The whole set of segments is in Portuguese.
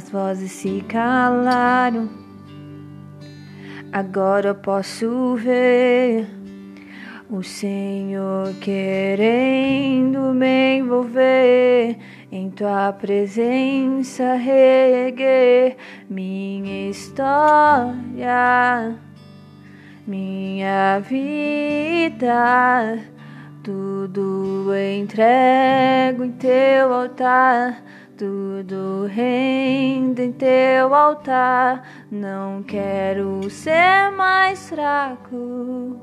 as vozes se calaram. Agora eu posso ver o Senhor querendo me envolver em tua presença, reguer minha história, minha vida. Tudo entrego em teu altar tudo rende em teu altar. Não quero ser mais fraco.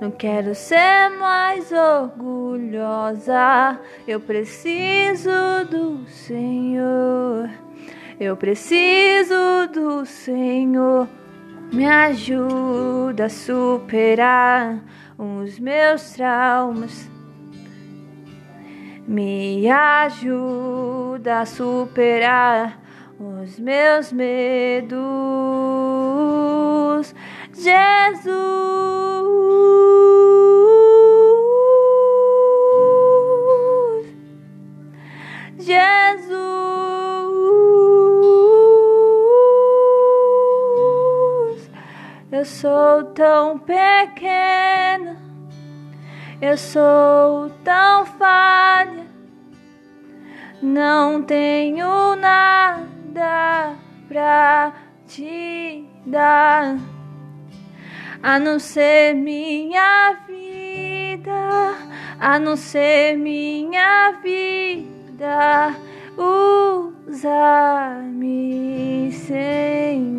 Não quero ser mais orgulhosa. Eu preciso do Senhor. Eu preciso do Senhor. Me ajuda a superar os meus traumas me ajuda a superar os meus medos, Jesus. Jesus, eu sou tão pequena eu sou tão falha, não tenho nada pra te dar, a não ser minha vida, a não ser minha vida. Usa-me, Senhor.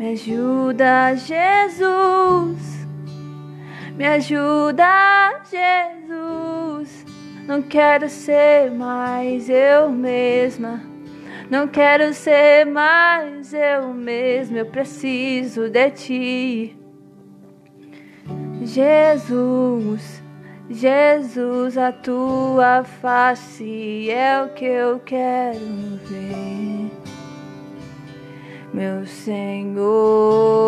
Me ajuda, Jesus. Me ajuda, Jesus. Não quero ser mais eu mesma. Não quero ser mais eu mesma. Eu preciso de ti. Jesus, Jesus, a tua face é o que eu quero ver meu Senhor.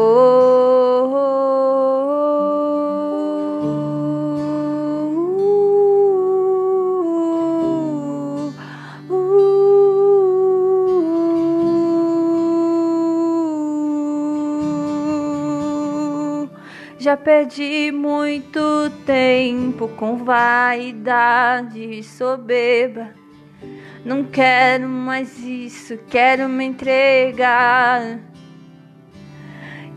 Já perdi muito tempo com vaidade soberba não quero mais isso, quero me entregar.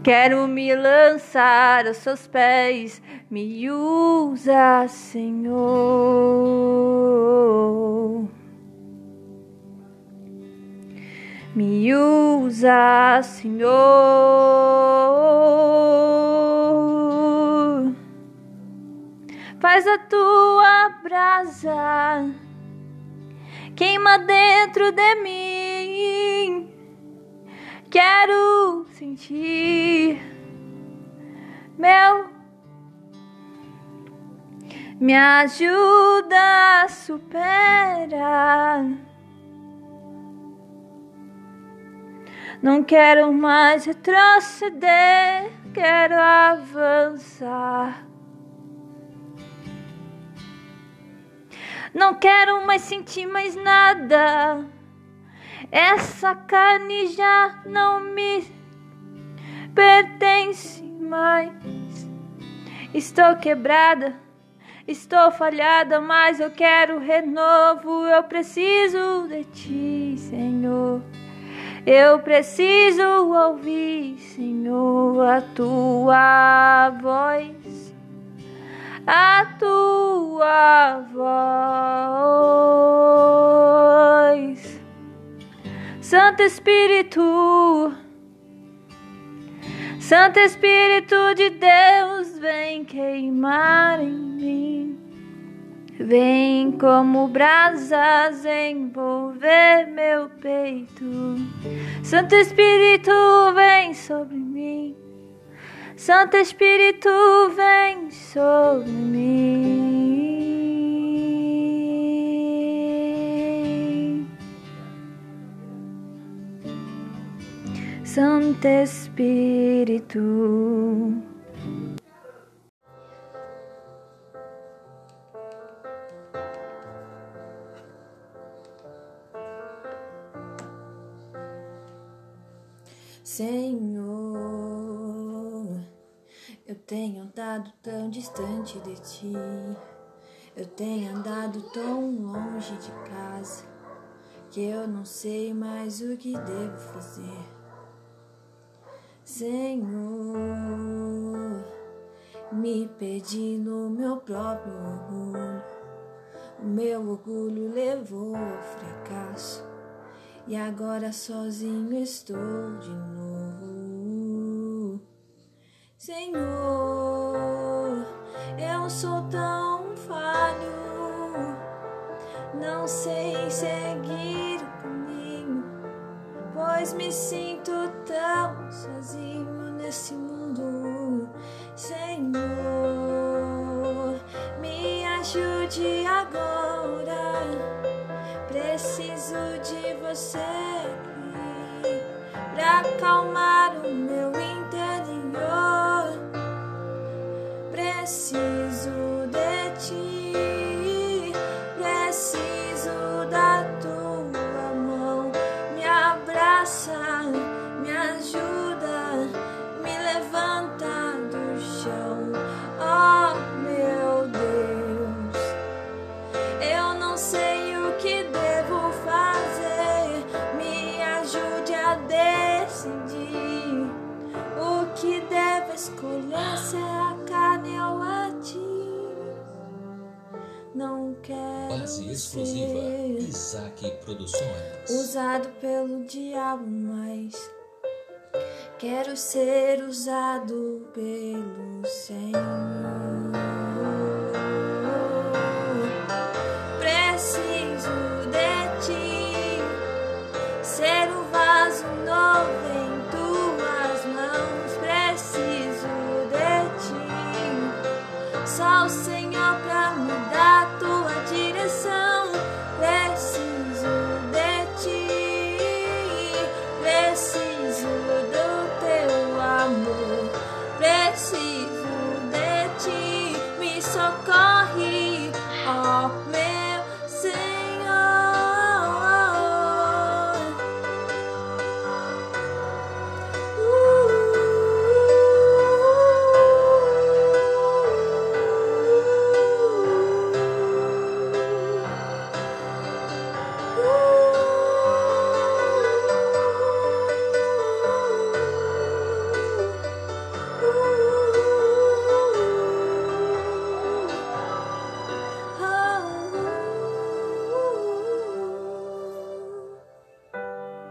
Quero me lançar aos seus pés, me usa, Senhor. Me usa, Senhor. Faz a tua brasa queima dentro de mim. Quero sentir meu. Me ajuda a superar. Não quero mais retroceder, quero avançar. Não quero mais sentir mais nada. Essa carne já não me pertence mais. Estou quebrada, estou falhada, mas eu quero renovo. Eu preciso de ti, Senhor. Eu preciso ouvir, Senhor, a tua voz a tua voz. Santo Espírito, Santo Espírito de Deus, vem queimar em mim. Vem como brasas envolver meu peito. Santo Espírito, vem sobre mim. Santo Espírito, vem sobre mim. Santo Espírito. Senhor, eu tenho andado tão distante de ti, eu tenho andado tão longe de casa, que eu não sei mais o que devo fazer. Senhor, me perdi no meu próprio orgulho, o meu orgulho levou ao fracasso. E agora sozinho estou de novo. Senhor, eu sou tão falho, não sei seguir pois me sinto tão sozinho nesse mundo. Senhor, me ajude agora. Preciso de você pra acalmar Base exclusiva Isaac Produções. usado pelo diabo, mas quero ser usado pelo Senhor.